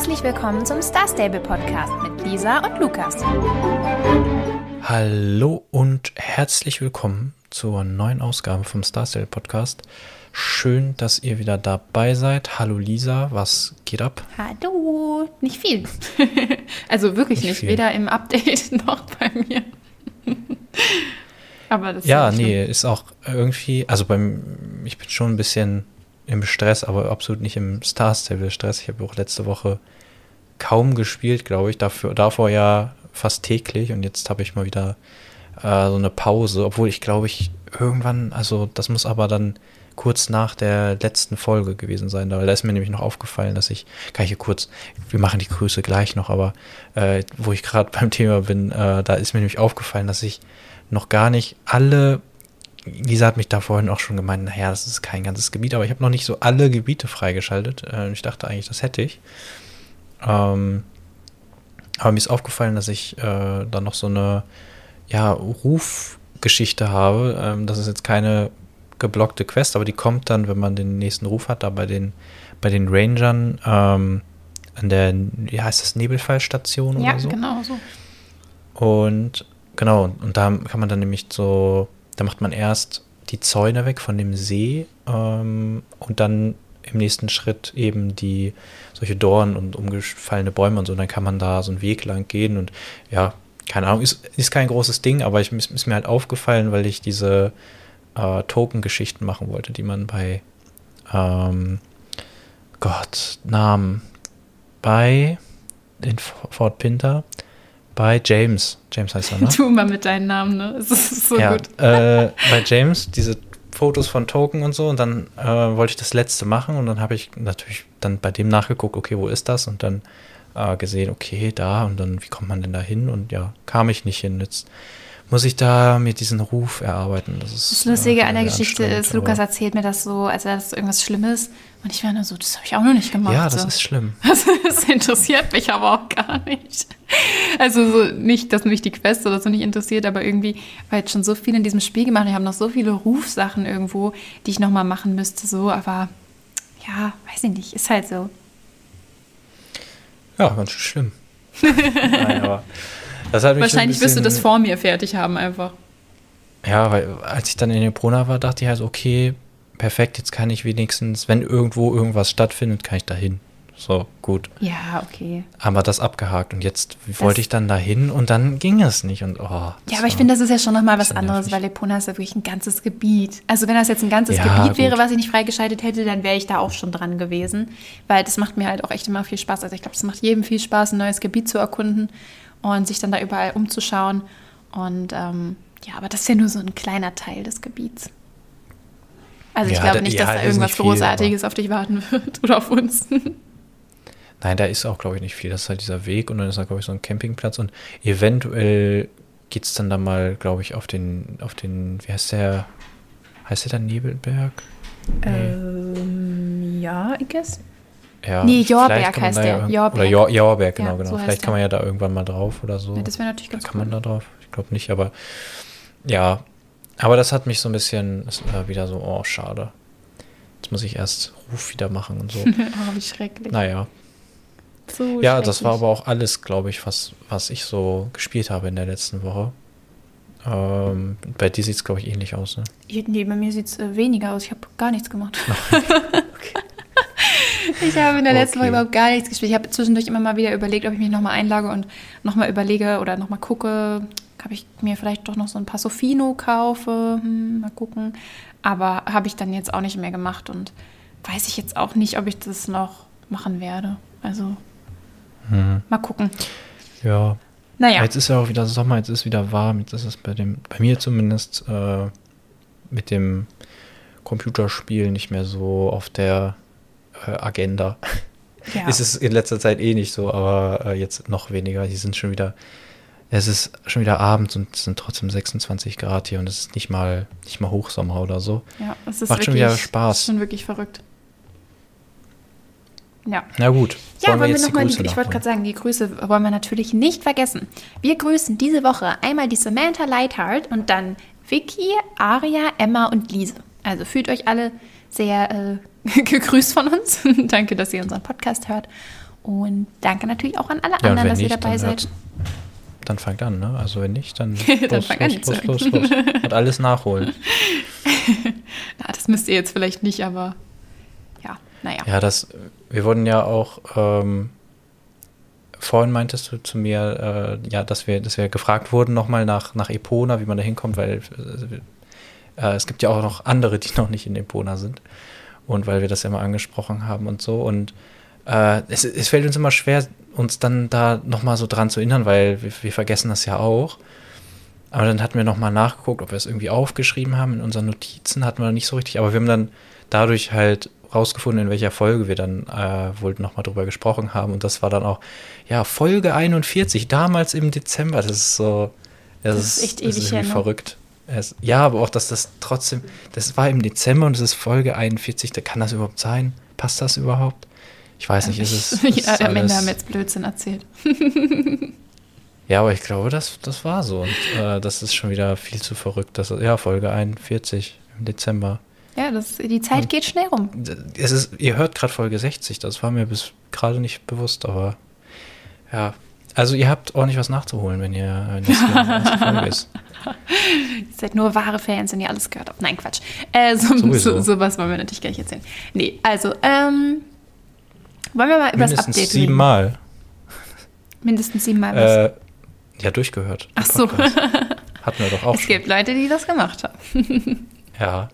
Herzlich willkommen zum Star Stable Podcast mit Lisa und Lukas. Hallo und herzlich willkommen zur neuen Ausgabe vom Star Stable Podcast. Schön, dass ihr wieder dabei seid. Hallo Lisa, was geht ab? Hallo, nicht viel. also wirklich nicht, nicht weder im Update noch bei mir. aber das ja, ist nee, ist auch irgendwie, also beim, ich bin schon ein bisschen im Stress, aber absolut nicht im Star Stable Stress. Ich habe auch letzte Woche kaum gespielt, glaube ich. Dafür, davor ja fast täglich und jetzt habe ich mal wieder äh, so eine Pause, obwohl ich glaube ich irgendwann, also das muss aber dann kurz nach der letzten Folge gewesen sein, weil da ist mir nämlich noch aufgefallen, dass ich, kann ich hier kurz, wir machen die Grüße gleich noch, aber äh, wo ich gerade beim Thema bin, äh, da ist mir nämlich aufgefallen, dass ich noch gar nicht alle Lisa hat mich da vorhin auch schon gemeint, naja, das ist kein ganzes Gebiet, aber ich habe noch nicht so alle Gebiete freigeschaltet. Äh, ich dachte eigentlich, das hätte ich. Ähm, aber mir ist aufgefallen, dass ich äh, dann noch so eine ja, Rufgeschichte habe. Ähm, das ist jetzt keine geblockte Quest, aber die kommt dann, wenn man den nächsten Ruf hat, da bei den, bei den Rangern ähm, an der, wie heißt das, Nebelfallstation ja, oder so. Ja, genau so. Und genau, und da kann man dann nämlich so da macht man erst die Zäune weg von dem See ähm, und dann im nächsten Schritt eben die solche Dornen und umgefallene Bäume und so. dann kann man da so einen Weg lang gehen und ja, keine Ahnung, ist, ist kein großes Ding, aber ich, ist, mir halt aufgefallen, weil ich diese äh, Token-Geschichten machen wollte, die man bei ähm, Gott, Namen bei in Fort Pinter bei James. James heißt er, ne? Tu mal mit deinen Namen, ne? Es ist so ja, gut. Äh, bei James, diese Fotos von Token und so. Und dann äh, wollte ich das letzte machen und dann habe ich natürlich dann bei dem nachgeguckt, okay, wo ist das? Und dann äh, gesehen, okay, da. Und dann, wie kommt man denn da hin? Und ja, kam ich nicht hin. Jetzt muss ich da mir diesen Ruf erarbeiten. Das, ist, das Lustige äh, an der Geschichte ist, Lukas erzählt mir das so, als wäre das irgendwas Schlimmes. Und ich war nur so, das habe ich auch noch nicht gemacht. Ja, das so. ist schlimm. Das, interessiert mich aber auch gar nicht. Also so nicht, dass mich die Quest oder so nicht interessiert, aber irgendwie war jetzt schon so viel in diesem Spiel gemacht. Ich habe noch so viele Rufsachen irgendwo, die ich nochmal machen müsste. So, aber ja, weiß ich nicht, ist halt so. Ja, ganz schön schlimm. Nein, aber Wahrscheinlich wirst du das vor mir fertig haben einfach. Ja, weil als ich dann in den Brunner war, dachte ich halt, okay, perfekt, jetzt kann ich wenigstens, wenn irgendwo irgendwas stattfindet, kann ich da hin. So, gut. Ja, okay. Haben wir das abgehakt und jetzt das wollte ich dann dahin und dann ging es nicht. Und, oh, ja, aber ich finde, das ist ja schon nochmal was anderes, nervig. weil Lepona ist ja wirklich ein ganzes Gebiet. Also wenn das jetzt ein ganzes ja, Gebiet gut. wäre, was ich nicht freigeschaltet hätte, dann wäre ich da auch schon dran gewesen. Weil das macht mir halt auch echt immer viel Spaß. Also ich glaube, es macht jedem viel Spaß, ein neues Gebiet zu erkunden und sich dann da überall umzuschauen. Und ähm, ja, aber das ist ja nur so ein kleiner Teil des Gebiets. Also ich ja, glaube nicht, dass ja, da irgendwas viel, Großartiges auf dich warten wird oder auf uns. Nein, da ist auch, glaube ich, nicht viel. Das ist halt dieser Weg und dann ist da, glaube ich, so ein Campingplatz und eventuell geht es dann da mal, glaube ich, auf den, auf den, wie heißt der, heißt der dann Nebelberg? Nee. Ähm, ja, I guess. Ja, nee, Jorberg heißt der. Ja Jorberg. Oder Jor Jorberg, genau, ja, genau. So vielleicht kann man ja da irgendwann mal drauf oder so. Ja, das wäre natürlich ganz da Kann cool. man da drauf? Ich glaube nicht, aber ja. Aber das hat mich so ein bisschen wieder so, oh, schade. Jetzt muss ich erst Ruf wieder machen und so. oh, wie schrecklich. Naja. So ja, das war aber auch alles, glaube ich, was, was ich so gespielt habe in der letzten Woche. Ähm, bei dir sieht es, glaube ich, ähnlich aus, ne? Nee, bei mir sieht es äh, weniger aus. Ich habe gar nichts gemacht. Ich habe in der letzten okay. Woche überhaupt gar nichts gespielt. Ich habe zwischendurch immer mal wieder überlegt, ob ich mich nochmal einlage und nochmal überlege oder nochmal gucke, ob ich mir vielleicht doch noch so ein paar Sofino kaufe. Hm, mal gucken. Aber habe ich dann jetzt auch nicht mehr gemacht und weiß ich jetzt auch nicht, ob ich das noch machen werde. Also hm. mal gucken. Ja. Naja. Jetzt ist ja auch wieder Sommer, jetzt ist wieder warm. Jetzt ist es bei dem, bei mir zumindest äh, mit dem Computerspiel nicht mehr so auf der Agenda. Ja. Ist es in letzter Zeit eh nicht so, aber äh, jetzt noch weniger. Die sind schon wieder, es ist schon wieder abends und es sind trotzdem 26 Grad hier und es ist nicht mal, nicht mal Hochsommer oder so. Ja, es ist Macht wirklich, schon wieder Spaß. Ist schon wirklich verrückt. Ja. Na gut. Ja, wollen wir, wir nochmal, ich wollte gerade sagen, die Grüße wollen wir natürlich nicht vergessen. Wir grüßen diese Woche einmal die Samantha Lightheart und dann Vicky, Aria, Emma und Lise. Also fühlt euch alle sehr äh, gegrüßt von uns. Danke, dass ihr unseren Podcast hört. Und danke natürlich auch an alle ja, anderen, dass nicht, ihr dabei seid. dann fangt an, ne? Also wenn nicht, dann, dann los, los, los, los, los, los. Und alles nachholen. Na, das müsst ihr jetzt vielleicht nicht, aber ja, naja. Ja, das, wir wurden ja auch, ähm, vorhin meintest du zu mir, äh, ja, dass wir, dass wir gefragt wurden nochmal nach, nach Epona, wie man da hinkommt, weil äh, es gibt ja auch noch andere, die noch nicht in Epona sind. Und weil wir das ja mal angesprochen haben und so. Und äh, es, es, fällt uns immer schwer, uns dann da nochmal so dran zu erinnern, weil wir, wir, vergessen das ja auch. Aber dann hatten wir nochmal nachgeguckt, ob wir es irgendwie aufgeschrieben haben in unseren Notizen, hatten wir nicht so richtig. Aber wir haben dann dadurch halt rausgefunden, in welcher Folge wir dann äh, wohl nochmal drüber gesprochen haben. Und das war dann auch, ja, Folge 41, damals im Dezember. Das ist so, das, das ist echt ewig das ist irgendwie verrückt. Es, ja, aber auch, dass das trotzdem, das war im Dezember und es ist Folge 41, da kann das überhaupt sein? Passt das überhaupt? Ich weiß nicht, ist es. Ist ja, am Ende haben wir jetzt Blödsinn erzählt. ja, aber ich glaube, das, das war so. Und äh, das ist schon wieder viel zu verrückt. Das, ja, Folge 41 im Dezember. Ja, das, die Zeit und geht schnell rum. Es ist, ihr hört gerade Folge 60, das war mir bis gerade nicht bewusst, aber ja. Also ihr habt ordentlich was nachzuholen, wenn ihr wenn das Folge ist. ihr seid nur wahre Fans, wenn ihr alles gehört habt. Nein, Quatsch. Äh, so, so, sowas wollen wir natürlich gar nicht erzählen. Nee, also, ähm, wollen wir mal über das Update reden? siebenmal. Mindestens siebenmal was? Äh, ja, durchgehört. Ach so. Hatten wir doch auch Es schon. gibt Leute, die das gemacht haben. ja.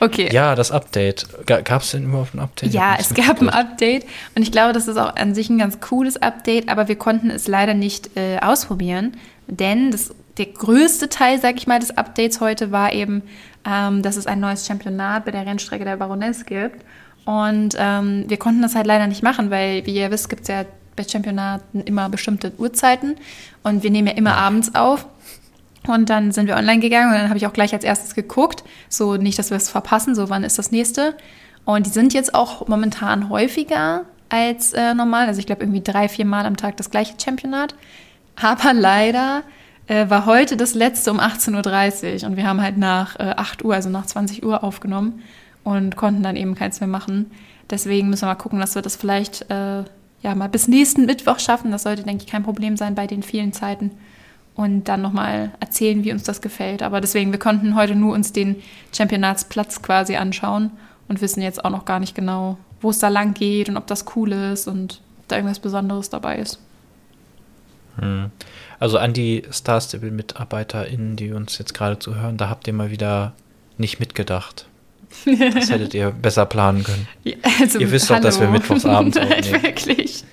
Okay. Ja, das Update. Gab es denn überhaupt ein Update? Ja, es gab ein Update und ich glaube, das ist auch an sich ein ganz cooles Update, aber wir konnten es leider nicht äh, ausprobieren, denn das, der größte Teil, sag ich mal, des Updates heute war eben, ähm, dass es ein neues Championat bei der Rennstrecke der Baroness gibt und ähm, wir konnten das halt leider nicht machen, weil, wie ihr wisst, gibt es ja bei Championaten immer bestimmte Uhrzeiten und wir nehmen ja immer abends auf. Und dann sind wir online gegangen und dann habe ich auch gleich als erstes geguckt, so nicht, dass wir es verpassen, so wann ist das nächste. Und die sind jetzt auch momentan häufiger als äh, normal. Also ich glaube irgendwie drei, vier Mal am Tag das gleiche Championat. Aber leider äh, war heute das letzte um 18.30 Uhr und wir haben halt nach äh, 8 Uhr, also nach 20 Uhr aufgenommen und konnten dann eben keins mehr machen. Deswegen müssen wir mal gucken, dass wir das vielleicht äh, ja mal bis nächsten Mittwoch schaffen. Das sollte, denke ich, kein Problem sein bei den vielen Zeiten. Und dann nochmal erzählen, wie uns das gefällt. Aber deswegen, wir konnten heute nur uns den Championatsplatz quasi anschauen und wissen jetzt auch noch gar nicht genau, wo es da lang geht und ob das cool ist und ob da irgendwas Besonderes dabei ist. Hm. Also an die Star Stable-MitarbeiterInnen, die uns jetzt gerade zuhören, da habt ihr mal wieder nicht mitgedacht. Das hättet ihr besser planen können. Ja, also, ihr wisst hallo. doch, dass wir mittwochsabends aufnehmen. Wirklich.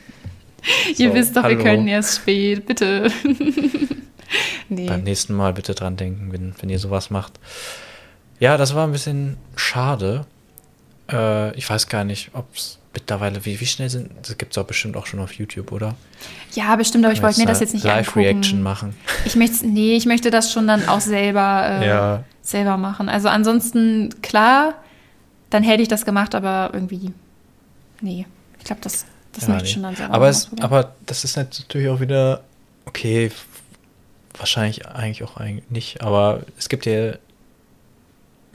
So, ihr wisst doch, hallo. wir können erst spät. Bitte. Nee. Beim nächsten Mal bitte dran denken, wenn, wenn ihr sowas macht. Ja, das war ein bisschen schade. Äh, ich weiß gar nicht, ob es mittlerweile, wie, wie schnell sind, das gibt es auch bestimmt auch schon auf YouTube, oder? Ja, bestimmt, aber ich wollte mir das jetzt nicht Live-Reaction machen. Ich möchte, nee, ich möchte das schon dann auch selber äh, ja selber machen. Also ansonsten, klar, dann hätte ich das gemacht, aber irgendwie, nee. Ich glaube, das, das ja, möchte nee. ich schon dann selber aber es, Aber das ist natürlich auch wieder, okay, wahrscheinlich eigentlich auch eigentlich nicht, aber es gibt ja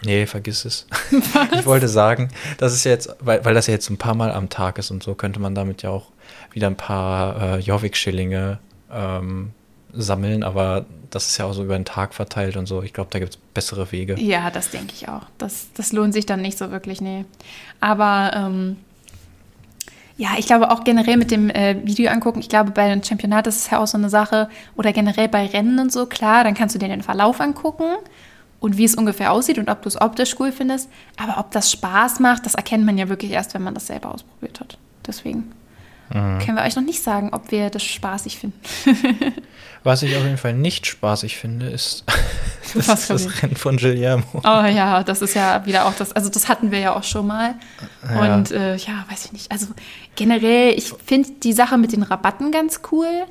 Nee, vergiss es. Was? Ich wollte sagen, das ist jetzt, weil, weil das ja jetzt ein paar Mal am Tag ist und so, könnte man damit ja auch wieder ein paar äh, Jobbik-Schillinge ähm, sammeln, aber das ist ja auch so über den Tag verteilt und so. Ich glaube, da gibt es bessere Wege. Ja, das denke ich auch. Das, das lohnt sich dann nicht so wirklich, nee. Aber ähm, ja, ich glaube auch generell mit dem äh, Video angucken, ich glaube, bei einem Championat ist es ja auch so eine Sache, oder generell bei Rennen und so, klar, dann kannst du dir den Verlauf angucken und wie es ungefähr aussieht und ob du es optisch cool findest. Aber ob das Spaß macht, das erkennt man ja wirklich erst, wenn man das selber ausprobiert hat. Deswegen mhm. können wir euch noch nicht sagen, ob wir das spaßig finden. Was ich auf jeden Fall nicht spaßig finde, ist das, ist das Rennen von Guillermo. Oh ja, das ist ja wieder auch das, also das hatten wir ja auch schon mal. Ja. Und äh, ja, weiß ich nicht. Also generell, ich finde die Sache mit den Rabatten ganz cool.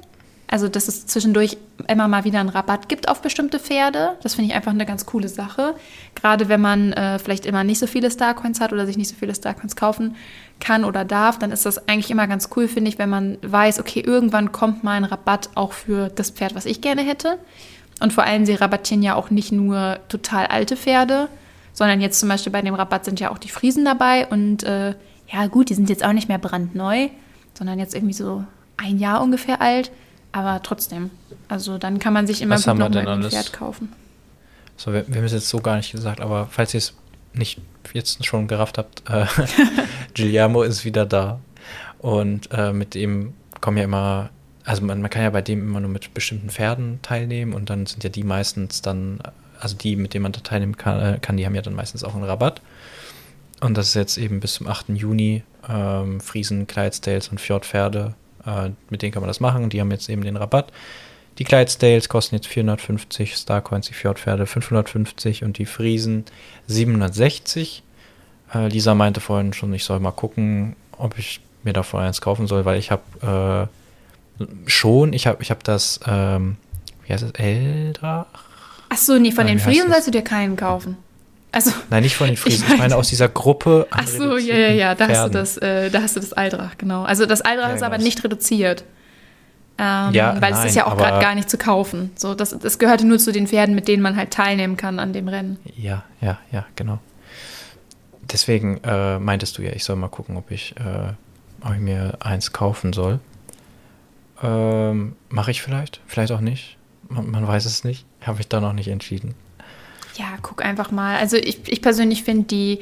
Also, dass es zwischendurch immer mal wieder einen Rabatt gibt auf bestimmte Pferde. Das finde ich einfach eine ganz coole Sache. Gerade wenn man äh, vielleicht immer nicht so viele Starcoins hat oder sich nicht so viele Starcoins kaufen kann oder darf, dann ist das eigentlich immer ganz cool, finde ich, wenn man weiß, okay, irgendwann kommt mal ein Rabatt auch für das Pferd, was ich gerne hätte. Und vor allem, sie rabattieren ja auch nicht nur total alte Pferde, sondern jetzt zum Beispiel bei dem Rabatt sind ja auch die Friesen dabei. Und äh, ja, gut, die sind jetzt auch nicht mehr brandneu. sondern jetzt irgendwie so ein Jahr ungefähr alt. Aber trotzdem, also dann kann man sich immer Was gut noch ein Pferd kaufen. So, wir, wir haben es jetzt so gar nicht gesagt, aber falls ihr es nicht jetzt schon gerafft habt, äh, Giuliano ist wieder da. Und äh, mit dem kommen ja immer, also man, man kann ja bei dem immer nur mit bestimmten Pferden teilnehmen und dann sind ja die meistens dann, also die, mit denen man da teilnehmen kann, äh, kann die haben ja dann meistens auch einen Rabatt. Und das ist jetzt eben bis zum 8. Juni ähm, Friesen, Clydesdales und Fjordpferde. Äh, mit denen kann man das machen. Die haben jetzt eben den Rabatt. Die Clydesdales kosten jetzt 450, Starcoins, die Fjordpferde 550 und die Friesen 760. Äh, Lisa meinte vorhin schon, ich soll mal gucken, ob ich mir davon eins kaufen soll, weil ich habe äh, schon, ich habe ich hab das, ähm, wie heißt es, Eldrach? Ach so, nee, von Nein, den Friesen sollst du dir keinen kaufen. Also, Nein, nicht von den Friesen. Ich, ich meine aus dieser Gruppe. Ach so, ja, ja, ja. Da hast, du das, äh, da hast du das Aldrach, genau. Also das Aldrach ja, ist aber genau. nicht reduziert. Ähm, ja, weil nein, es ist ja auch gerade gar nicht zu kaufen. So, das, das gehörte nur zu den Pferden, mit denen man halt teilnehmen kann an dem Rennen. Ja, ja, ja, genau. Deswegen äh, meintest du ja, ich soll mal gucken, ob ich, äh, ob ich mir eins kaufen soll. Ähm, Mache ich vielleicht, vielleicht auch nicht. Man, man weiß es nicht. Habe ich da noch nicht entschieden. Ja, guck einfach mal. Also ich, ich persönlich finde die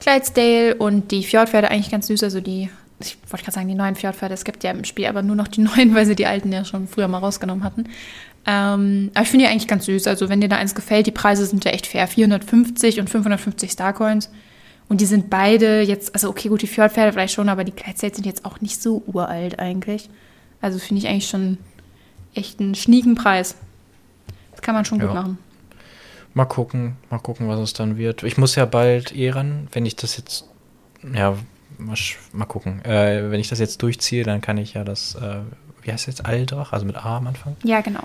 Clydesdale und die Fjordpferde eigentlich ganz süß. Also die ich wollte gerade sagen, die neuen Fjordpferde, es gibt ja im Spiel aber nur noch die neuen, weil sie die alten ja schon früher mal rausgenommen hatten. Ähm, aber ich finde die eigentlich ganz süß. Also, wenn dir da eins gefällt, die Preise sind ja echt fair. 450 und 550 Starcoins. Und die sind beide jetzt, also okay, gut, die Fjordpferde vielleicht schon, aber die Clydesdales sind jetzt auch nicht so uralt eigentlich. Also finde ich eigentlich schon echt einen schnieken Preis. Das kann man schon ja. gut machen. Mal gucken, mal gucken, was es dann wird. Ich muss ja bald eh ran, wenn ich das jetzt, ja, mal, mal gucken. Äh, wenn ich das jetzt durchziehe, dann kann ich ja das, äh, wie heißt es jetzt, Aldrach, also mit A am Anfang? Ja, genau.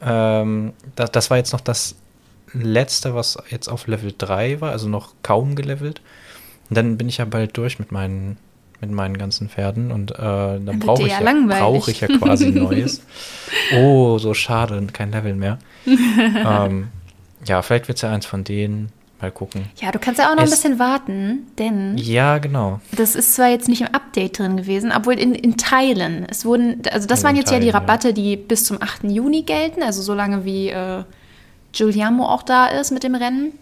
Ähm, das, das war jetzt noch das letzte, was jetzt auf Level 3 war, also noch kaum gelevelt. Und dann bin ich ja bald durch mit meinen, mit meinen ganzen Pferden und äh, dann, brauche ich, ja, brauch ich ja quasi Neues. oh, so schade, kein Level mehr. ähm, ja, vielleicht wird es ja eins von denen. Mal gucken. Ja, du kannst ja auch noch es, ein bisschen warten, denn. Ja, genau. Das ist zwar jetzt nicht im Update drin gewesen, obwohl in, in Teilen. Es wurden, also das in waren jetzt Teilen, ja die Rabatte, ja. die bis zum 8. Juni gelten, also so lange wie äh, Giuliano auch da ist mit dem Rennen.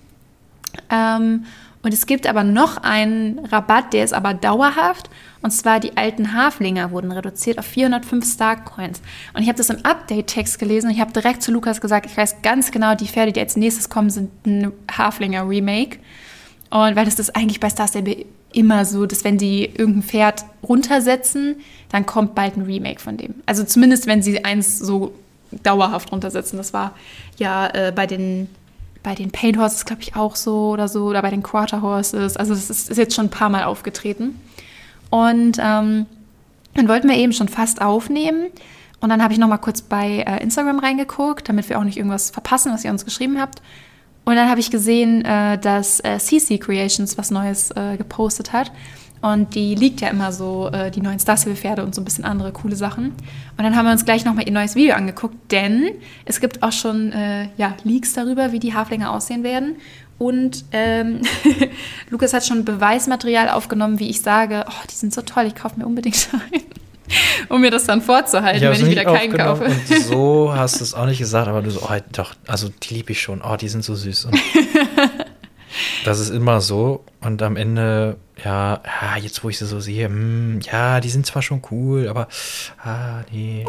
Ähm, und es gibt aber noch einen Rabatt, der ist aber dauerhaft. Und zwar die alten Haflinger wurden reduziert auf 405 Starcoins. Und ich habe das im Update-Text gelesen und ich habe direkt zu Lukas gesagt, ich weiß ganz genau, die Pferde, die als nächstes kommen, sind ein Haflinger-Remake. Und weil das ist eigentlich bei Star Stable immer so, dass wenn sie irgendein Pferd runtersetzen, dann kommt bald ein Remake von dem. Also zumindest, wenn sie eins so dauerhaft runtersetzen. Das war ja äh, bei den bei den Paint Horses, glaube ich, auch so oder so, oder bei den Quarter Horses. Also das ist, ist jetzt schon ein paar Mal aufgetreten. Und ähm, dann wollten wir eben schon fast aufnehmen. Und dann habe ich noch mal kurz bei äh, Instagram reingeguckt, damit wir auch nicht irgendwas verpassen, was ihr uns geschrieben habt. Und dann habe ich gesehen, äh, dass äh, CC Creations was Neues äh, gepostet hat. Und die liegt ja immer so, äh, die neuen Star Pferde und so ein bisschen andere coole Sachen. Und dann haben wir uns gleich nochmal ihr neues Video angeguckt, denn es gibt auch schon äh, ja, Leaks darüber, wie die Haflinge aussehen werden. Und ähm, Lukas hat schon Beweismaterial aufgenommen, wie ich sage, oh, die sind so toll, ich kaufe mir unbedingt einen. um mir das dann vorzuhalten, ich wenn ich wieder keinen kaufe. Und so hast du es auch nicht gesagt, aber du so, oh, doch, also die liebe ich schon, oh, die sind so süß. Das ist immer so. Und am Ende ja, ja, jetzt wo ich sie so sehe, mh, hm, ja, die sind zwar schon cool, aber ah, nee.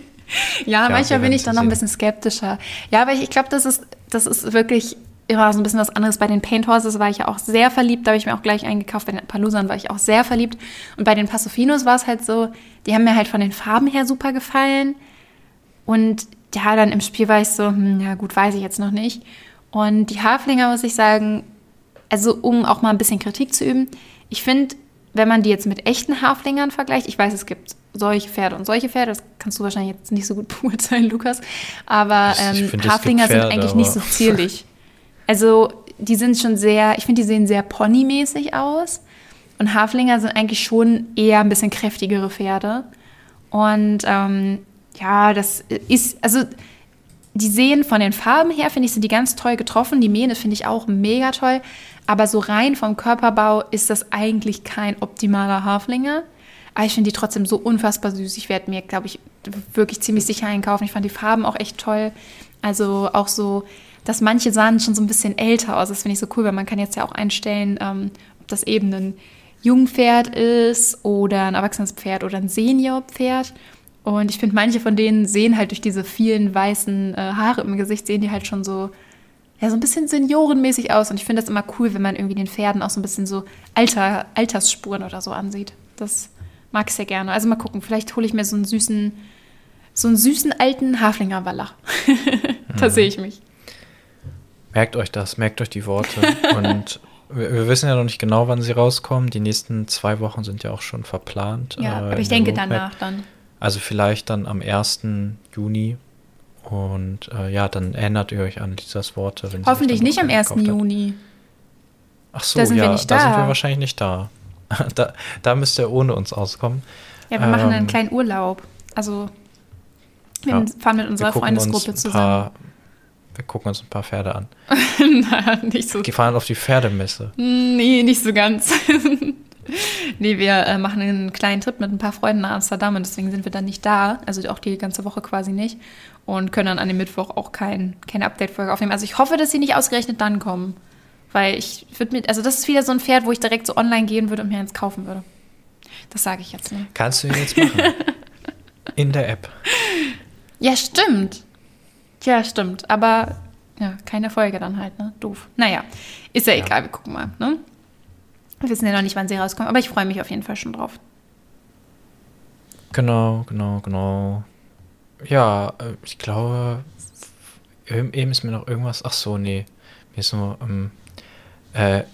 ja, ja, manchmal bin ich dann noch ein bisschen skeptischer. Ja, aber ich, ich glaube, das ist, das ist wirklich immer so ein bisschen was anderes. Bei den Paint Horses war ich ja auch sehr verliebt, da habe ich mir auch gleich eingekauft. Bei den Palusern war ich auch sehr verliebt. Und bei den Passofinos war es halt so, die haben mir halt von den Farben her super gefallen. Und ja, dann im Spiel war ich so, hm, ja gut, weiß ich jetzt noch nicht. Und die Haflinger, muss ich sagen, also um auch mal ein bisschen Kritik zu üben, ich finde, wenn man die jetzt mit echten Haflingern vergleicht, ich weiß, es gibt solche Pferde und solche Pferde, das kannst du wahrscheinlich jetzt nicht so gut beurteilen, Lukas, aber ähm, find, Haflinger Pferde, sind eigentlich nicht so zierlich. Also die sind schon sehr, ich finde, die sehen sehr ponymäßig aus und Haflinger sind eigentlich schon eher ein bisschen kräftigere Pferde und ähm, ja, das ist, also die sehen von den Farben her, finde ich, sind die ganz toll getroffen. Die Mähne finde ich auch mega toll. Aber so rein vom Körperbau ist das eigentlich kein optimaler Haflinger. Aber ich finde die trotzdem so unfassbar süß. Ich werde mir, glaube ich, wirklich ziemlich sicher einkaufen. Ich fand die Farben auch echt toll. Also auch so, dass manche sahen schon so ein bisschen älter aus. Das finde ich so cool, weil man kann jetzt ja auch einstellen, ähm, ob das eben ein Jungpferd ist oder ein erwachsenes Pferd oder ein Seniorpferd. Und ich finde, manche von denen sehen halt durch diese vielen weißen äh, Haare im Gesicht, sehen die halt schon so, ja, so ein bisschen seniorenmäßig aus. Und ich finde das immer cool, wenn man irgendwie den Pferden auch so ein bisschen so Alter, Altersspuren oder so ansieht. Das mag ich sehr gerne. Also mal gucken, vielleicht hole ich mir so einen süßen, so einen süßen alten Haflinger Wallach. da mhm. sehe ich mich. Merkt euch das, merkt euch die Worte. Und wir, wir, wissen ja noch nicht genau, wann sie rauskommen. Die nächsten zwei Wochen sind ja auch schon verplant. Ja, äh, aber ich denke danach dann. Also vielleicht dann am 1. Juni. Und äh, ja, dann erinnert ihr euch an Lisas Worte. Hoffentlich nicht am 1. Juni. Ach so, da sind ja, wir nicht da. da sind wir wahrscheinlich nicht da. da. Da müsst ihr ohne uns auskommen. Ja, wir ähm, machen einen kleinen Urlaub. Also wir ja, fahren mit unserer Freundesgruppe zusammen. Paar, wir gucken uns ein paar Pferde an. naja, nicht so. Wir fahren auf die Pferdemesse. Nee, nicht so ganz. nee, wir äh, machen einen kleinen Trip mit ein paar Freunden nach Amsterdam und deswegen sind wir dann nicht da. Also auch die ganze Woche quasi nicht. Und können dann an dem Mittwoch auch kein, keine Update-Folge aufnehmen. Also ich hoffe, dass sie nicht ausgerechnet dann kommen. Weil ich würde mir, also das ist wieder so ein Pferd, wo ich direkt so online gehen würde und mir eins kaufen würde. Das sage ich jetzt nicht. Kannst du jetzt machen. In der App. Ja, stimmt. Ja, stimmt. Aber ja, keine Folge dann halt, ne? Doof. Naja, ist ja, ja. egal, wir gucken mal, ne? Wir wissen ja noch nicht, wann sie rauskommen, aber ich freue mich auf jeden Fall schon drauf. Genau, genau, genau. Ja, äh, ich glaube, eben ist mir noch irgendwas. Ach so, nee. Mir ist nur, ähm, äh,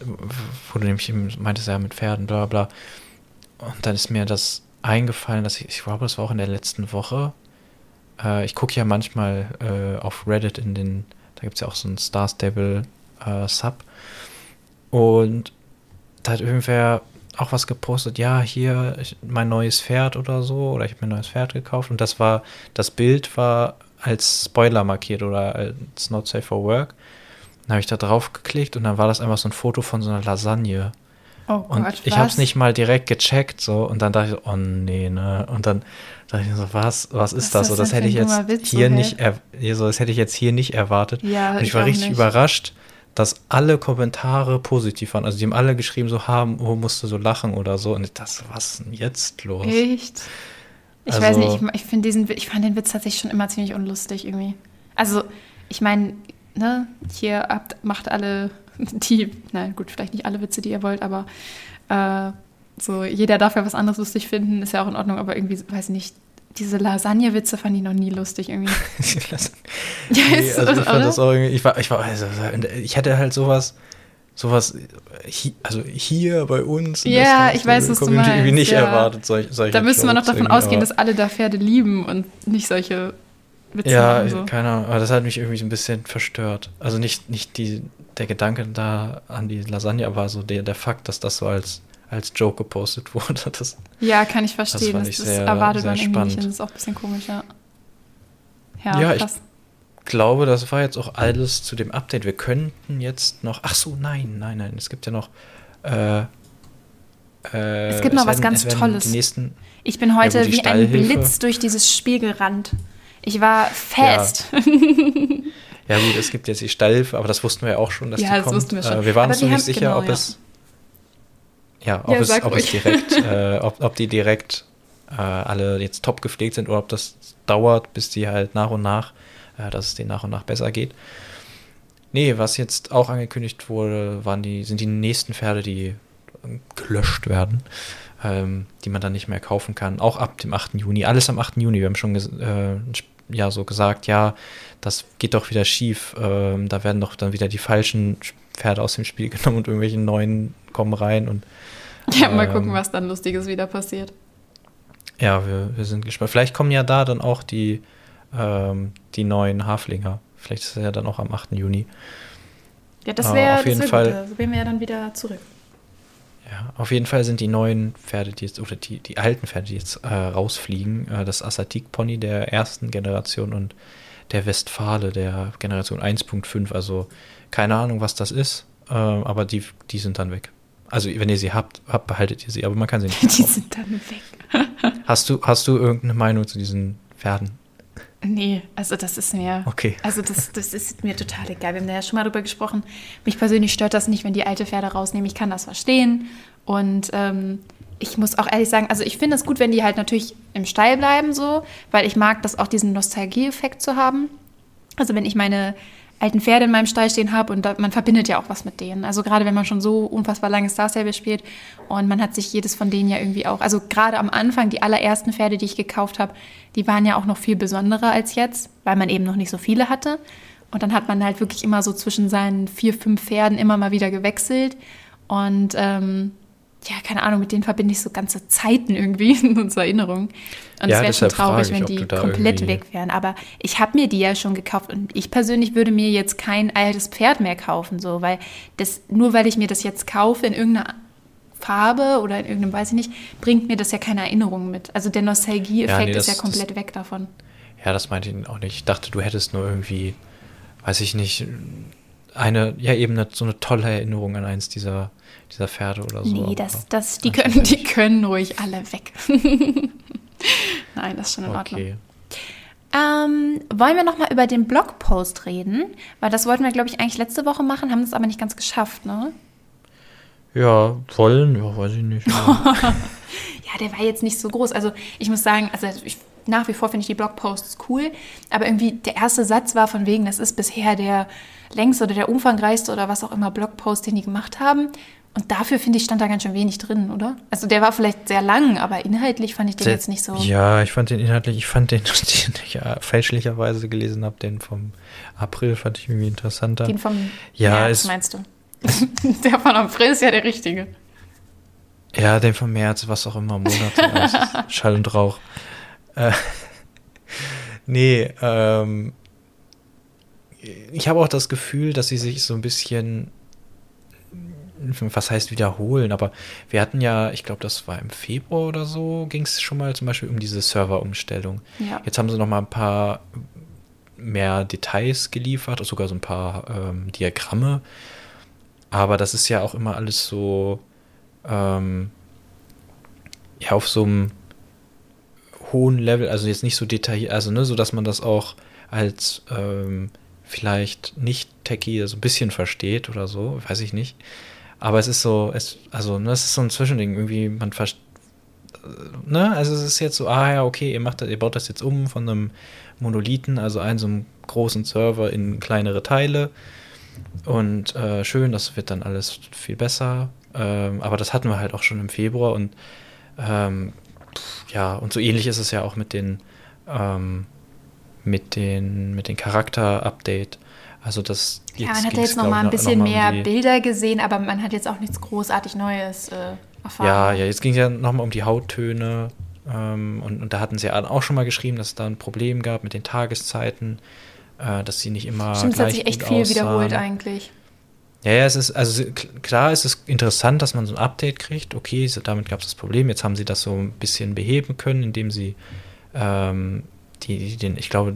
wo du nämlich meintest, ja, mit Pferden, bla bla. Und dann ist mir das eingefallen, dass ich, ich glaube, das war auch in der letzten Woche, äh, ich gucke ja manchmal äh, auf Reddit in den, da gibt es ja auch so einen Star Stable äh, Sub. Und da hat irgendwer auch was gepostet, ja, hier mein neues Pferd oder so, oder ich habe mir ein neues Pferd gekauft und das war, das Bild war als Spoiler markiert oder als Not Safe for Work. Dann habe ich da drauf geklickt und dann war das einfach so ein Foto von so einer Lasagne. Oh und Gott, ich habe es nicht mal direkt gecheckt so und dann dachte ich so, oh nee, ne? Und dann dachte ich so, was, was ist was das? So, das hätte ich jetzt Witz, hier so, nicht, so, das hätte ich jetzt hier nicht erwartet. Ja, und ich, ich war richtig nicht. überrascht, dass alle Kommentare positiv waren. Also die haben alle geschrieben, so haben, wo musst du so lachen oder so. Und das, was ist denn jetzt los? Echt? Ich also, weiß nicht, ich, ich finde diesen, ich fand den Witz tatsächlich schon immer ziemlich unlustig irgendwie. Also, ich meine, ne, hier habt, macht alle die, nein, gut, vielleicht nicht alle Witze, die ihr wollt, aber äh, so, jeder darf ja was anderes lustig finden, ist ja auch in Ordnung, aber irgendwie, weiß ich nicht, diese Lasagne-Witze fand ich noch nie lustig irgendwie. ja, nee, also ich fand das auch irgendwie, ich war, ich war, also, ich hatte halt sowas, sowas, also hier bei uns. Ja, ich weiß, was du meinst. irgendwie nicht ja. erwartet, solche, solche Da müsste man noch davon ausgehen, dass alle da Pferde lieben und nicht solche Witze Ja, so. keine Ahnung, aber das hat mich irgendwie so ein bisschen verstört. Also nicht, nicht die, der Gedanke da an die Lasagne, aber so der, der Fakt, dass das so als, als Joke gepostet wurde. Das, ja, kann ich verstehen. Das, das, sehr, erwartet sehr man spannend. nicht. Das ist auch ein bisschen komisch, ja. Ja, ja ich glaube, das war jetzt auch alles zu dem Update. Wir könnten jetzt noch. Ach so, nein, nein, nein. Es gibt ja noch. Äh, äh, es gibt noch was werden, ganz Tolles. Nächsten, ich bin heute ja, wie ein Blitz durch dieses Spiel gerannt. Ich war fest. Ja. ja. gut, es gibt jetzt die Stallhilfe, aber das wussten wir ja auch schon, dass ja, die das kommt. Wussten wir, schon. Äh, wir waren uns noch nicht sicher, genau, ob es ja, ob, es, ob es direkt, äh, ob, ob die direkt äh, alle jetzt top gepflegt sind oder ob das dauert, bis die halt nach und nach, äh, dass es denen nach und nach besser geht. Nee, was jetzt auch angekündigt wurde, waren die, sind die nächsten Pferde, die gelöscht werden ähm, die man dann nicht mehr kaufen kann. Auch ab dem 8. Juni. Alles am 8. Juni. Wir haben schon äh, ja so gesagt, ja, das geht doch wieder schief. Ähm, da werden doch dann wieder die falschen Pferde aus dem Spiel genommen und irgendwelche neuen kommen rein und ja, mal ähm, gucken, was dann Lustiges wieder passiert. Ja, wir, wir sind gespannt. Vielleicht kommen ja da dann auch die, ähm, die neuen Haflinger. Vielleicht ist es ja dann auch am 8. Juni. Ja, das wäre auf jeden wär Fall. Gut. So wären wir ja dann wieder zurück. Ja, auf jeden Fall sind die neuen Pferde, die jetzt, oder die, die alten Pferde, die jetzt äh, rausfliegen, äh, das Assatik-Pony der ersten Generation und der Westfale der Generation 1.5. Also keine Ahnung, was das ist, äh, aber die, die sind dann weg. Also wenn ihr sie habt, habt, behaltet ihr sie, aber man kann sie nicht. Die sind dann weg. hast du, hast du irgendeine Meinung zu diesen Pferden? Nee, also das ist mir. Okay. Also das, das ist mir total egal. Wir haben da ja schon mal drüber gesprochen. Mich persönlich stört das nicht, wenn die alte Pferde rausnehmen. Ich kann das verstehen. Und ähm, ich muss auch ehrlich sagen, also ich finde es gut, wenn die halt natürlich im Stall bleiben, so, weil ich mag das auch, diesen Nostalgie-Effekt zu haben. Also wenn ich meine alten Pferde in meinem Stall stehen habe und da, man verbindet ja auch was mit denen. Also gerade wenn man schon so unfassbar lange Star Stable spielt und man hat sich jedes von denen ja irgendwie auch, also gerade am Anfang, die allerersten Pferde, die ich gekauft habe, die waren ja auch noch viel besonderer als jetzt, weil man eben noch nicht so viele hatte. Und dann hat man halt wirklich immer so zwischen seinen vier, fünf Pferden immer mal wieder gewechselt. Und ähm, ja, keine Ahnung, mit denen verbinde ich so ganze Zeiten irgendwie in unserer Erinnerung. Und ja, es wäre schon traurig, ich, wenn die komplett weg wären. Aber ich habe mir die ja schon gekauft und ich persönlich würde mir jetzt kein altes Pferd mehr kaufen, so, weil das, nur weil ich mir das jetzt kaufe in irgendeiner Farbe oder in irgendeinem, weiß ich nicht, bringt mir das ja keine Erinnerung mit. Also der Nostalgie-Effekt ja, nee, ist ja komplett das, weg davon. Ja, das meinte ich auch nicht. Ich dachte, du hättest nur irgendwie, weiß ich nicht, eine, ja eben eine, so eine tolle Erinnerung an eins dieser, dieser Pferde oder so. Nee, das, das, die, können, die können ruhig alle weg. Nein, das ist schon in Ordnung. Okay. Ähm, wollen wir noch mal über den Blogpost reden? Weil das wollten wir, glaube ich, eigentlich letzte Woche machen, haben es aber nicht ganz geschafft, ne? Ja, wollen, ja, weiß ich nicht. Ja, der war jetzt nicht so groß. Also ich muss sagen, also ich, nach wie vor finde ich die Blogposts cool, aber irgendwie der erste Satz war von wegen, das ist bisher der längste oder der umfangreichste oder was auch immer Blogpost, den die gemacht haben. Und dafür, finde ich, stand da ganz schön wenig drin, oder? Also der war vielleicht sehr lang, aber inhaltlich fand ich den sehr, jetzt nicht so. Ja, ich fand den inhaltlich, ich fand den, den ich ja, fälschlicherweise gelesen habe, den vom April fand ich irgendwie interessanter. Den vom ja, März, meinst du? der von April ist ja der richtige. Ja, den vom März, was auch immer, Monate, Schall und Rauch. Äh, nee, ähm, ich habe auch das Gefühl, dass sie sich so ein bisschen, was heißt wiederholen, aber wir hatten ja, ich glaube, das war im Februar oder so, ging es schon mal zum Beispiel um diese Serverumstellung. Ja. Jetzt haben sie noch mal ein paar mehr Details geliefert, sogar so ein paar ähm, Diagramme. Aber das ist ja auch immer alles so ähm, ja auf so einem hohen Level, also jetzt nicht so detailliert, also ne, so dass man das auch als ähm, vielleicht nicht Techie so ein bisschen versteht oder so, weiß ich nicht. Aber es ist so, es, also, ne, es ist so ein Zwischending, irgendwie, man versteht, ne, also es ist jetzt so, ah ja, okay, ihr macht das, ihr baut das jetzt um von einem Monolithen, also einen so einem großen Server in kleinere Teile. Und äh, schön, das wird dann alles viel besser. Ähm, aber das hatten wir halt auch schon im Februar und ähm, ja, und so ähnlich ist es ja auch mit den ähm, mit den, mit den Charakter-Update. Also das Ja, man hat ja jetzt nochmal ein bisschen noch mehr um Bilder gesehen, aber man hat jetzt auch nichts großartig Neues äh, erfahren. Ja, ja, jetzt ging es ja nochmal um die Hauttöne. Ähm, und, und, da hatten sie ja auch schon mal geschrieben, dass es da ein Problem gab mit den Tageszeiten, äh, dass sie nicht immer. Stimmt, es hat sich echt viel aussahen. wiederholt eigentlich. Ja, ja, es ist, also klar ist es interessant, dass man so ein Update kriegt. Okay, so, damit gab es das Problem. Jetzt haben sie das so ein bisschen beheben können, indem sie ähm, die, den, ich glaube,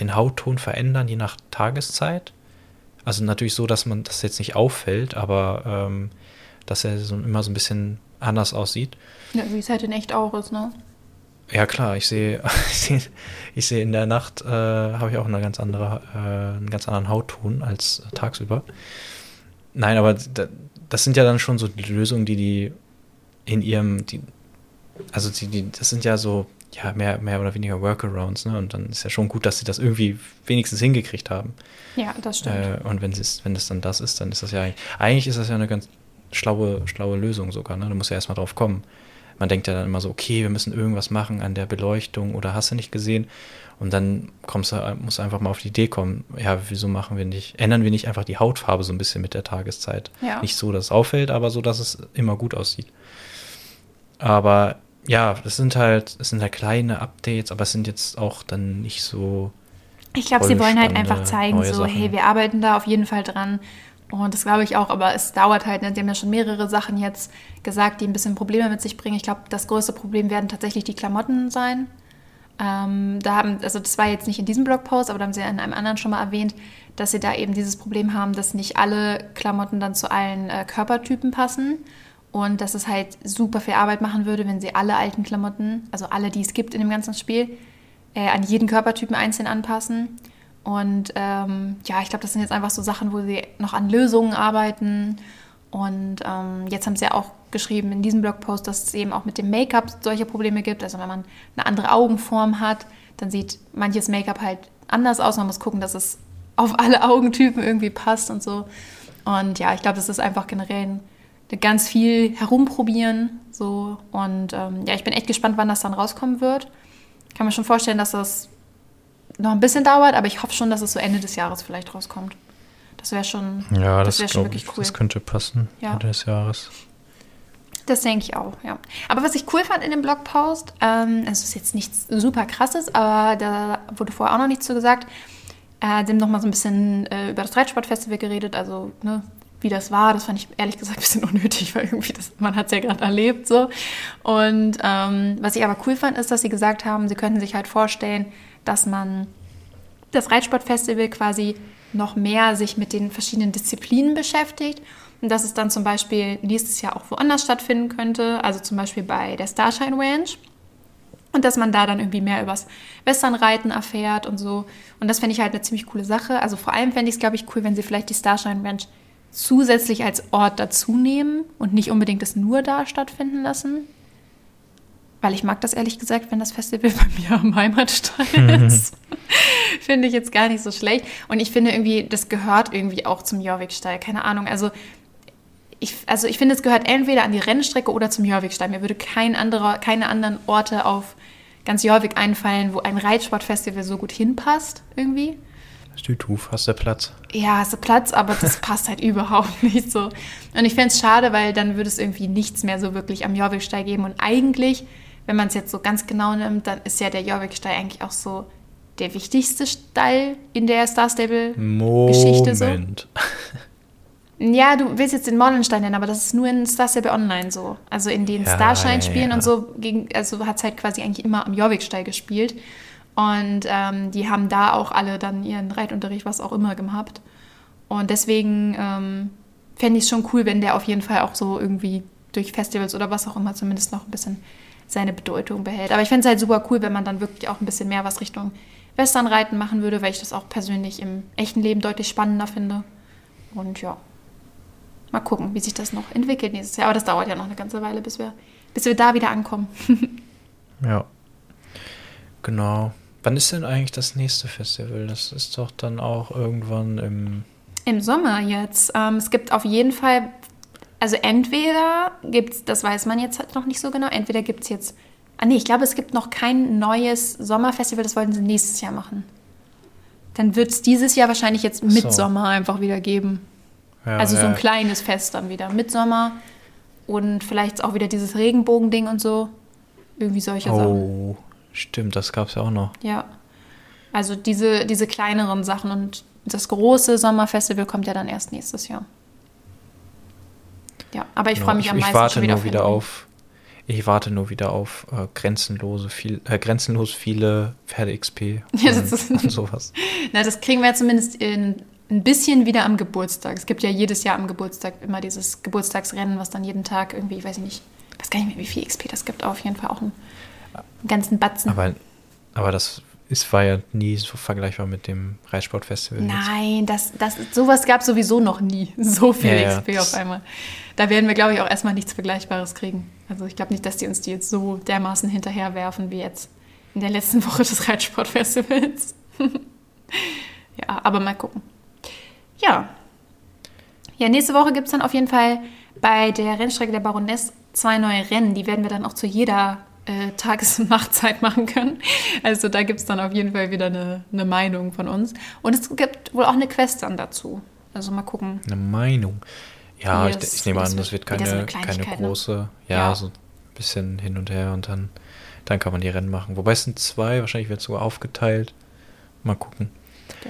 den Hautton verändern, je nach Tageszeit. Also natürlich so, dass man das jetzt nicht auffällt, aber ähm, dass er so immer so ein bisschen anders aussieht. Ja, wie es halt in echt auch ist, ne? Ja klar, ich sehe, ich sehe, ich sehe in der Nacht äh, habe ich auch eine ganz andere, äh, einen ganz anderen Hautton als tagsüber. Nein, aber das sind ja dann schon so die Lösungen, die die in ihrem, die, also die, die, das sind ja so ja, mehr, mehr oder weniger Workarounds, ne? Und dann ist ja schon gut, dass sie das irgendwie wenigstens hingekriegt haben. Ja, das stimmt. Äh, und wenn es, wenn das dann das ist, dann ist das ja eigentlich ist das ja eine ganz schlaue, schlaue Lösung sogar, ne? Du musst ja erstmal drauf kommen. Man denkt ja dann immer so, okay, wir müssen irgendwas machen an der Beleuchtung oder hast du nicht gesehen? Und dann kommst du, musst du einfach mal auf die Idee kommen, ja, wieso machen wir nicht, ändern wir nicht einfach die Hautfarbe so ein bisschen mit der Tageszeit? Ja. Nicht so, dass es auffällt, aber so, dass es immer gut aussieht. Aber ja, das sind halt, das sind halt kleine Updates, aber es sind jetzt auch dann nicht so. Ich glaube, sie wollen halt einfach zeigen, so, Sachen. hey, wir arbeiten da auf jeden Fall dran. Und das glaube ich auch, aber es dauert halt. Ne? Die haben ja schon mehrere Sachen jetzt gesagt, die ein bisschen Probleme mit sich bringen. Ich glaube, das größte Problem werden tatsächlich die Klamotten sein. Ähm, da haben, also das war jetzt nicht in diesem Blogpost, aber da haben sie in einem anderen schon mal erwähnt, dass sie da eben dieses Problem haben, dass nicht alle Klamotten dann zu allen äh, Körpertypen passen und dass es halt super viel Arbeit machen würde, wenn sie alle alten Klamotten, also alle, die es gibt in dem ganzen Spiel, äh, an jeden Körpertypen einzeln anpassen. Und ähm, ja, ich glaube, das sind jetzt einfach so Sachen, wo sie noch an Lösungen arbeiten. Und ähm, jetzt haben sie ja auch geschrieben in diesem Blogpost, dass es eben auch mit dem Make-up solche Probleme gibt. Also wenn man eine andere Augenform hat, dann sieht manches Make-up halt anders aus. Man muss gucken, dass es auf alle Augentypen irgendwie passt und so. Und ja, ich glaube, das ist einfach generell ganz viel herumprobieren. So. Und ähm, ja, ich bin echt gespannt, wann das dann rauskommen wird. Ich kann mir schon vorstellen, dass das noch ein bisschen dauert, aber ich hoffe schon, dass es so Ende des Jahres vielleicht rauskommt. Das wäre schon, ja, das, das schon wirklich ich, cool. Das könnte passen ja. Ende des Jahres. Das denke ich auch, ja. Aber was ich cool fand in dem Blogpost, ähm, es ist jetzt nichts super krasses, aber da wurde vorher auch noch nichts zu gesagt, äh, sie haben nochmal so ein bisschen äh, über das Reitsportfestival geredet, also ne, wie das war. Das fand ich ehrlich gesagt ein bisschen unnötig, weil irgendwie das, man hat es ja gerade erlebt so. Und ähm, was ich aber cool fand, ist, dass sie gesagt haben, sie könnten sich halt vorstellen, dass man das Reitsportfestival quasi noch mehr sich mit den verschiedenen Disziplinen beschäftigt dass es dann zum Beispiel nächstes Jahr auch woanders stattfinden könnte, also zum Beispiel bei der Starshine Ranch und dass man da dann irgendwie mehr übers Westernreiten erfährt und so. Und das fände ich halt eine ziemlich coole Sache. Also vor allem fände ich es, glaube ich, cool, wenn sie vielleicht die Starshine Ranch zusätzlich als Ort dazu nehmen und nicht unbedingt das nur da stattfinden lassen. Weil ich mag das ehrlich gesagt, wenn das Festival bei mir am Heimatstein ist. finde ich jetzt gar nicht so schlecht. Und ich finde irgendwie, das gehört irgendwie auch zum Jorviksteil. Keine Ahnung. Also ich, also ich finde, es gehört entweder an die Rennstrecke oder zum Jorvikstein. Mir würde kein anderer, keine anderen Orte auf ganz Jorvik einfallen, wo ein Reitsportfestival so gut hinpasst irgendwie. Stütuf, hast du Platz? Ja, hast du Platz, aber das passt halt überhaupt nicht so. Und ich fände es schade, weil dann würde es irgendwie nichts mehr so wirklich am Jorviksteig geben. Und eigentlich, wenn man es jetzt so ganz genau nimmt, dann ist ja der Jorviksteig eigentlich auch so der wichtigste Stall in der Star Stable-Geschichte. Moment. So. Ja, du willst jetzt den Mollenstein nennen, aber das ist nur in Star Stable Online so. Also in den ja, Starshine-Spielen ja, ja. und so gegen, also hat es halt quasi eigentlich immer am Jorviksteig gespielt. Und ähm, die haben da auch alle dann ihren Reitunterricht, was auch immer, gehabt. Und deswegen ähm, fände ich es schon cool, wenn der auf jeden Fall auch so irgendwie durch Festivals oder was auch immer zumindest noch ein bisschen seine Bedeutung behält. Aber ich fände es halt super cool, wenn man dann wirklich auch ein bisschen mehr was Richtung Westernreiten machen würde, weil ich das auch persönlich im echten Leben deutlich spannender finde. Und ja, mal gucken, wie sich das noch entwickelt nächstes Jahr. Aber das dauert ja noch eine ganze Weile, bis wir, bis wir da wieder ankommen. ja. Genau. Wann ist denn eigentlich das nächste Festival? Das ist doch dann auch irgendwann im. Im Sommer jetzt. Ähm, es gibt auf jeden Fall, also entweder gibt es, das weiß man jetzt halt noch nicht so genau, entweder gibt es jetzt. Ah nee, ich glaube, es gibt noch kein neues Sommerfestival, das wollten sie nächstes Jahr machen. Dann wird es dieses Jahr wahrscheinlich jetzt mit so. Sommer einfach wieder geben. Ja, also so ein kleines Fest dann wieder. Mitsommer und vielleicht auch wieder dieses Regenbogending und so. Irgendwie solche oh, Sachen. Oh, stimmt, das gab es ja auch noch. Ja. Also diese, diese kleineren Sachen und das große Sommerfestival kommt ja dann erst nächstes Jahr. Ja, aber ich genau, freue mich ich, am meisten ich warte wieder, nur wieder auf. Ich warte nur wieder auf äh, grenzenlose viel, äh, grenzenlos viele Pferde XP ist, und sowas. Na, das kriegen wir ja zumindest in ein bisschen wieder am Geburtstag. Es gibt ja jedes Jahr am Geburtstag immer dieses Geburtstagsrennen, was dann jeden Tag irgendwie, ich weiß ich nicht, ich weiß gar nicht mehr, wie viel XP das gibt, aber auf jeden Fall auch einen, einen ganzen Batzen. Aber, aber das ist, war ja nie so vergleichbar mit dem Reitsportfestival. Nein, das, das, sowas gab es sowieso noch nie. So viel ja, XP ja, auf einmal. Da werden wir, glaube ich, auch erstmal nichts Vergleichbares kriegen. Also ich glaube nicht, dass die uns die jetzt so dermaßen hinterherwerfen wie jetzt in der letzten Woche des Reitsportfestivals. ja, aber mal gucken. Ja. Ja, nächste Woche gibt es dann auf jeden Fall bei der Rennstrecke der Baroness zwei neue Rennen. Die werden wir dann auch zu jeder äh, Tages- und Nachtzeit machen können. Also da gibt es dann auf jeden Fall wieder eine, eine Meinung von uns. Und es gibt wohl auch eine Quest dann dazu. Also mal gucken. Eine Meinung. Ja, ich, ich, nehme an, das wird keine, so keine ne? große, ja, ja, so ein bisschen hin und her und dann, dann kann man die Rennen machen. Wobei es sind zwei, wahrscheinlich wird es sogar aufgeteilt. Mal gucken.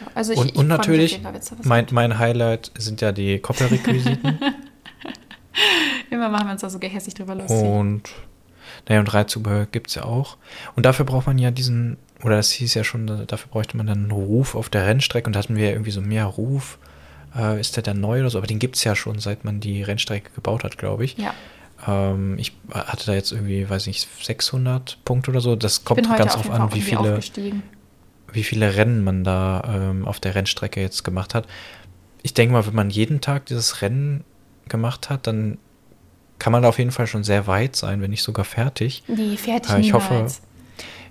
Ja, also ich, und, ich und natürlich, mein, mein Highlight sind ja die Koppelrequisiten. Immer machen wir uns da so gehässig drüber lustig. Und Naja, und Reitzubehör gibt es ja auch. Und dafür braucht man ja diesen, oder das hieß ja schon, dafür bräuchte man dann einen Ruf auf der Rennstrecke. Und da hatten wir ja irgendwie so mehr Ruf. Äh, ist der dann neu oder so? Aber den gibt es ja schon, seit man die Rennstrecke gebaut hat, glaube ich. Ja. Ähm, ich hatte da jetzt irgendwie, weiß nicht, 600 Punkte oder so. Das kommt ganz drauf an, wie viele, wie viele Rennen man da ähm, auf der Rennstrecke jetzt gemacht hat. Ich denke mal, wenn man jeden Tag dieses Rennen gemacht hat, dann kann man da auf jeden Fall schon sehr weit sein, wenn nicht sogar fertig. Nee, fertig äh, Ich hoffe,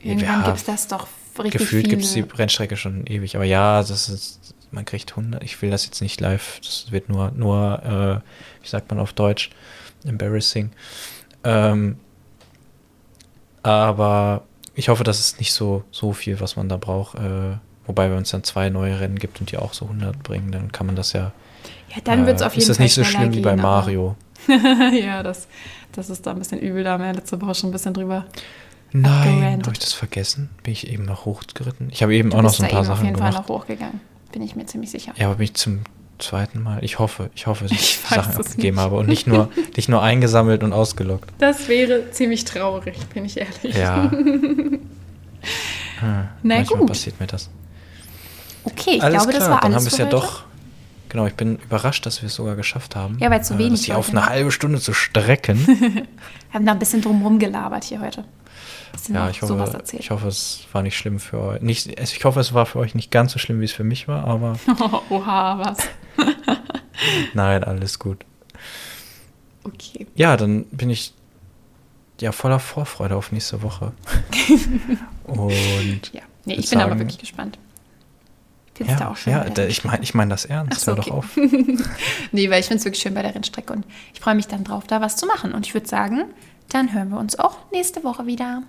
Irgendwann ja, gibt es das doch richtig Gefühlt gibt es die Rennstrecke schon ewig. Aber ja, das ist, man kriegt 100. Ich will das jetzt nicht live. Das wird nur, nur äh, wie sagt man auf Deutsch, embarrassing. Ähm, aber ich hoffe, das ist nicht so, so viel, was man da braucht. Äh, wobei, wenn es dann zwei neue Rennen gibt und die auch so 100 bringen, dann kann man das ja. Ja, dann wird es auf jeden Fall. Ist das nicht so schlimm wie bei Mario? ja, das, das ist da ein bisschen übel. Da haben wir letzte Woche schon ein bisschen drüber. Nein, habe ich das vergessen? Bin ich eben noch hochgeritten? Ich habe eben du auch noch so ein paar Sachen gemacht. auf jeden Fall noch hochgegangen. Bin ich mir ziemlich sicher. Ja, aber bin ich zum zweiten Mal. Ich hoffe, ich hoffe, dass ich, ich Sachen abgegeben habe und nicht nur, nicht nur eingesammelt und ausgelockt. Das wäre ziemlich traurig, bin ich ehrlich. Ja. hm, Na gut. passiert mir das. Okay, ich alles glaube, klar, das war dann alles haben wir es ja doch. Genau, ich bin überrascht, dass wir es sogar geschafft haben. Ja, weil zu wenig. Äh, auf eine halbe Stunde zu strecken. wir haben da ein bisschen drumherum gelabert hier heute. Ja, ich hoffe, ich hoffe, es war nicht schlimm für euch. Nicht, ich hoffe, es war für euch nicht ganz so schlimm, wie es für mich war, aber. Oha, was? Nein, alles gut. Okay. Ja, dann bin ich ja voller Vorfreude auf nächste Woche. Und. Ja, nee, ich bin sagen, aber wirklich gespannt. Findest ja, auch schön? Ja, da, ich meine ich mein das ernst. So, Hör okay. doch auf. nee, weil ich finde es wirklich schön bei der Rennstrecke und ich freue mich dann drauf, da was zu machen. Und ich würde sagen, dann hören wir uns auch nächste Woche wieder.